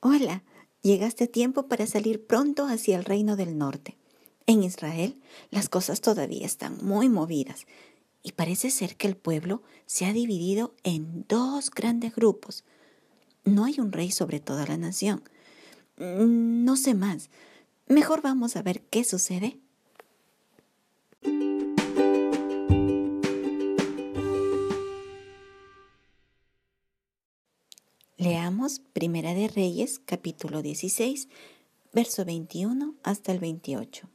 Hola, llegaste a tiempo para salir pronto hacia el reino del norte. En Israel las cosas todavía están muy movidas y parece ser que el pueblo se ha dividido en dos grandes grupos. No hay un rey sobre toda la nación. No sé más. Mejor vamos a ver qué sucede. Leamos Primera de Reyes, capítulo 16, verso 21 hasta el 28.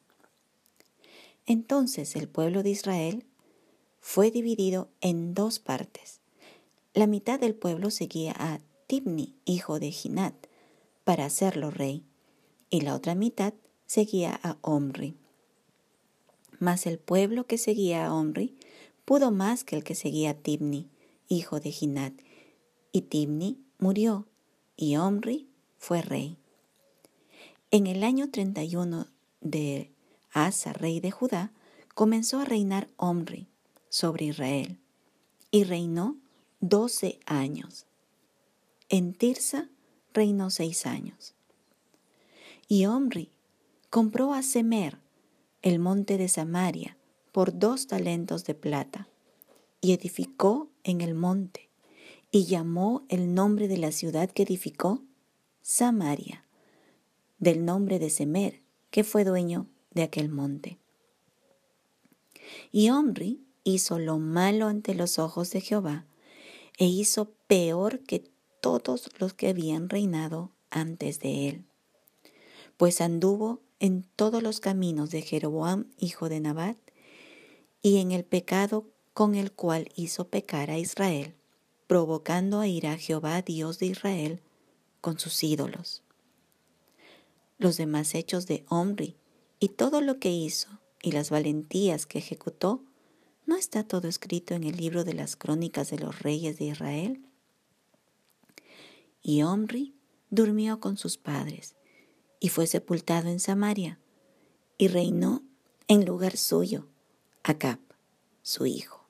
Entonces el pueblo de Israel fue dividido en dos partes. La mitad del pueblo seguía a Tibni, hijo de Ginat, para hacerlo rey, y la otra mitad seguía a Omri. Mas el pueblo que seguía a Omri pudo más que el que seguía a Tibni, hijo de Ginat, y Tibni murió y Omri fue rey. En el año 31 de Asa, rey de Judá, comenzó a reinar Omri sobre Israel y reinó doce años. En Tirsa reinó seis años. Y Omri compró a Semer, el monte de Samaria, por dos talentos de plata, y edificó en el monte y llamó el nombre de la ciudad que edificó Samaria, del nombre de Semer, que fue dueño de aquel monte. Y Omri hizo lo malo ante los ojos de Jehová, e hizo peor que todos los que habían reinado antes de él, pues anduvo en todos los caminos de Jeroboam, hijo de Nabat, y en el pecado con el cual hizo pecar a Israel provocando a ir a Jehová, Dios de Israel, con sus ídolos. Los demás hechos de Omri y todo lo que hizo y las valentías que ejecutó, ¿no está todo escrito en el libro de las crónicas de los reyes de Israel? Y Omri durmió con sus padres y fue sepultado en Samaria y reinó en lugar suyo Acab, su hijo.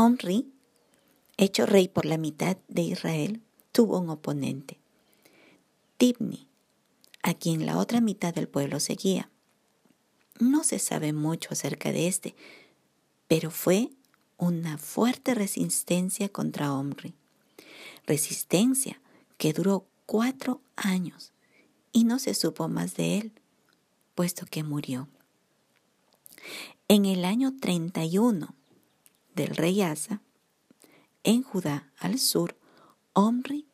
Omri, hecho rey por la mitad de Israel, tuvo un oponente, Tibni, a quien la otra mitad del pueblo seguía. No se sabe mucho acerca de este, pero fue una fuerte resistencia contra Omri. Resistencia que duró cuatro años y no se supo más de él, puesto que murió. En el año 31 del rey Asa, en Judá al sur, Omri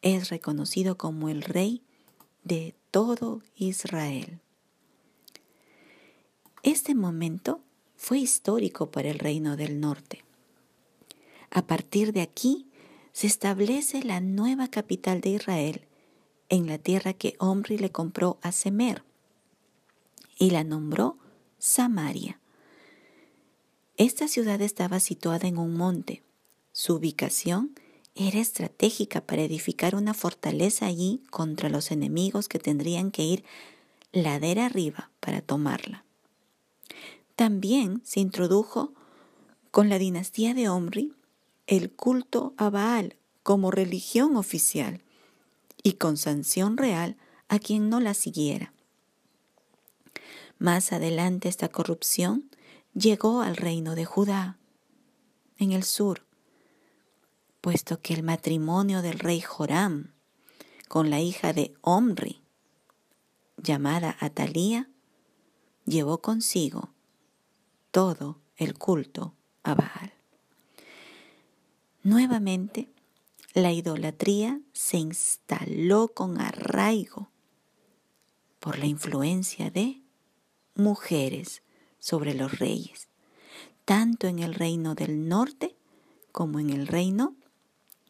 es reconocido como el rey de todo Israel. Este momento fue histórico para el reino del norte. A partir de aquí se establece la nueva capital de Israel en la tierra que Omri le compró a Semer y la nombró Samaria. Esta ciudad estaba situada en un monte. Su ubicación era estratégica para edificar una fortaleza allí contra los enemigos que tendrían que ir ladera arriba para tomarla. También se introdujo con la dinastía de Omri el culto a Baal como religión oficial y con sanción real a quien no la siguiera. Más adelante esta corrupción llegó al reino de Judá, en el sur, puesto que el matrimonio del rey Joram con la hija de Omri, llamada Atalía, llevó consigo todo el culto a Baal. Nuevamente, la idolatría se instaló con arraigo por la influencia de mujeres sobre los reyes, tanto en el reino del norte como en el reino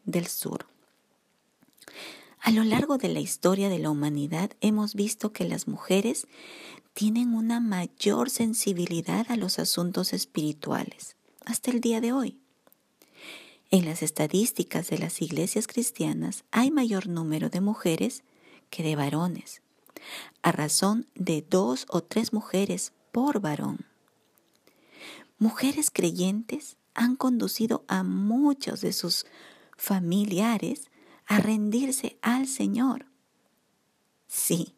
del sur. A lo largo de la historia de la humanidad hemos visto que las mujeres tienen una mayor sensibilidad a los asuntos espirituales hasta el día de hoy. En las estadísticas de las iglesias cristianas hay mayor número de mujeres que de varones, a razón de dos o tres mujeres por varón. Mujeres creyentes han conducido a muchos de sus familiares a rendirse al Señor. Sí,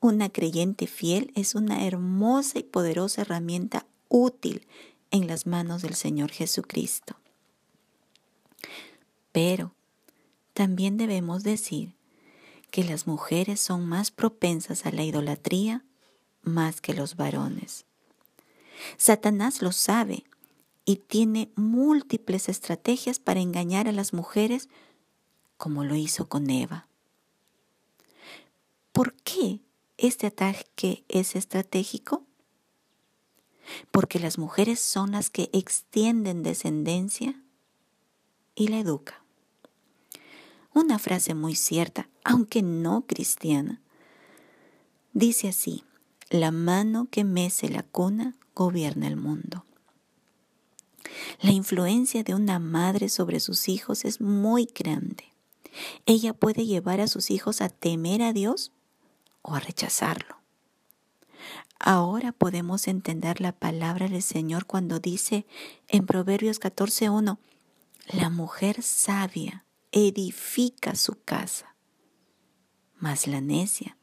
una creyente fiel es una hermosa y poderosa herramienta útil en las manos del Señor Jesucristo. Pero también debemos decir que las mujeres son más propensas a la idolatría más que los varones. Satanás lo sabe y tiene múltiples estrategias para engañar a las mujeres como lo hizo con Eva. ¿Por qué este ataque es estratégico? Porque las mujeres son las que extienden descendencia y la educan. Una frase muy cierta, aunque no cristiana, dice así, la mano que mece la cuna gobierna el mundo. La influencia de una madre sobre sus hijos es muy grande. Ella puede llevar a sus hijos a temer a Dios o a rechazarlo. Ahora podemos entender la palabra del Señor cuando dice en Proverbios 14.1, la mujer sabia edifica su casa, mas la necia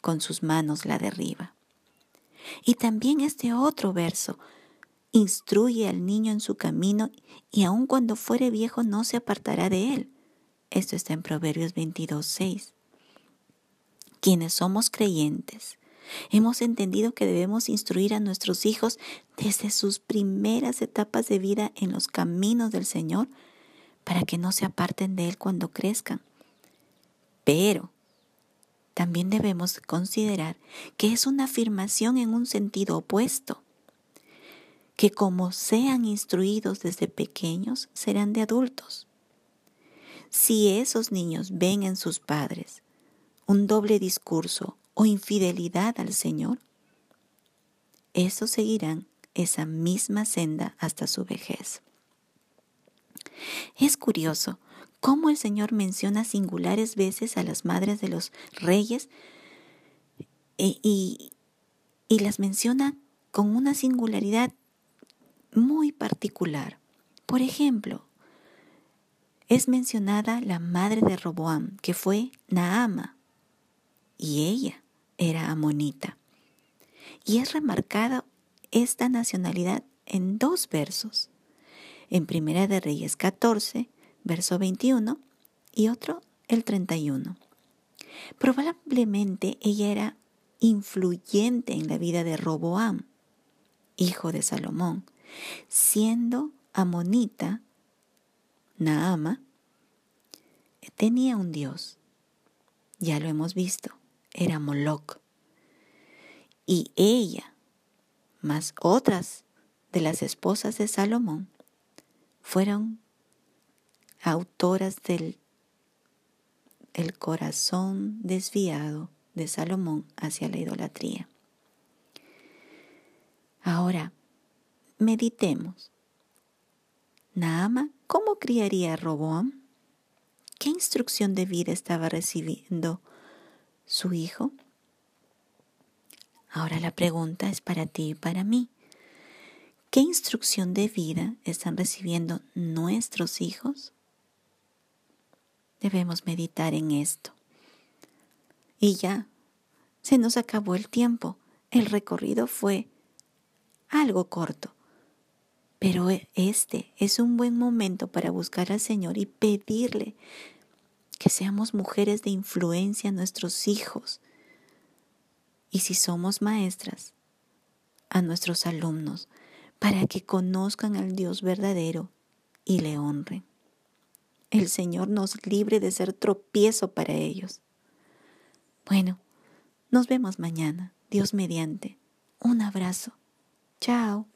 con sus manos la derriba. Y también este otro verso, instruye al niño en su camino y aun cuando fuere viejo no se apartará de él. Esto está en Proverbios 22.6. Quienes somos creyentes, hemos entendido que debemos instruir a nuestros hijos desde sus primeras etapas de vida en los caminos del Señor para que no se aparten de Él cuando crezcan. Pero también debemos considerar que es una afirmación en un sentido opuesto, que como sean instruidos desde pequeños, serán de adultos. Si esos niños ven en sus padres un doble discurso o infidelidad al Señor, esos seguirán esa misma senda hasta su vejez. Es curioso cómo el Señor menciona singulares veces a las madres de los reyes e, y, las menciona con una singularidad muy particular. Por ejemplo, es mencionada la madre de Roboam, que fue Naama, y ella era amonita. Y es remarcada esta nacionalidad en dos versos en Primera de Reyes 14, verso 21, y otro el 31. Probablemente ella era influyente en la vida de Roboam, hijo de Salomón, siendo amonita, Naama, tenía un dios. Ya lo hemos visto, era Moloch. Y ella, más otras de las esposas de Salomón, fueron autoras del el corazón desviado de Salomón hacia la idolatría. Ahora, meditemos. Naama, ¿cómo criaría a Roboam? ¿Qué instrucción de vida estaba recibiendo su hijo? Ahora la pregunta es para ti y para mí. ¿Qué instrucción de vida están recibiendo nuestros hijos? Debemos meditar en esto. Y ya, se nos acabó el tiempo. El recorrido fue algo corto. Pero este es un buen momento para buscar al Señor y pedirle que seamos mujeres de influencia a nuestros hijos. Y si somos maestras, a nuestros alumnos, para que conozcan al Dios verdadero y le honren. El Señor nos libre de ser tropiezo para ellos. Bueno, nos vemos mañana, Dios mediante. Un abrazo. Chao.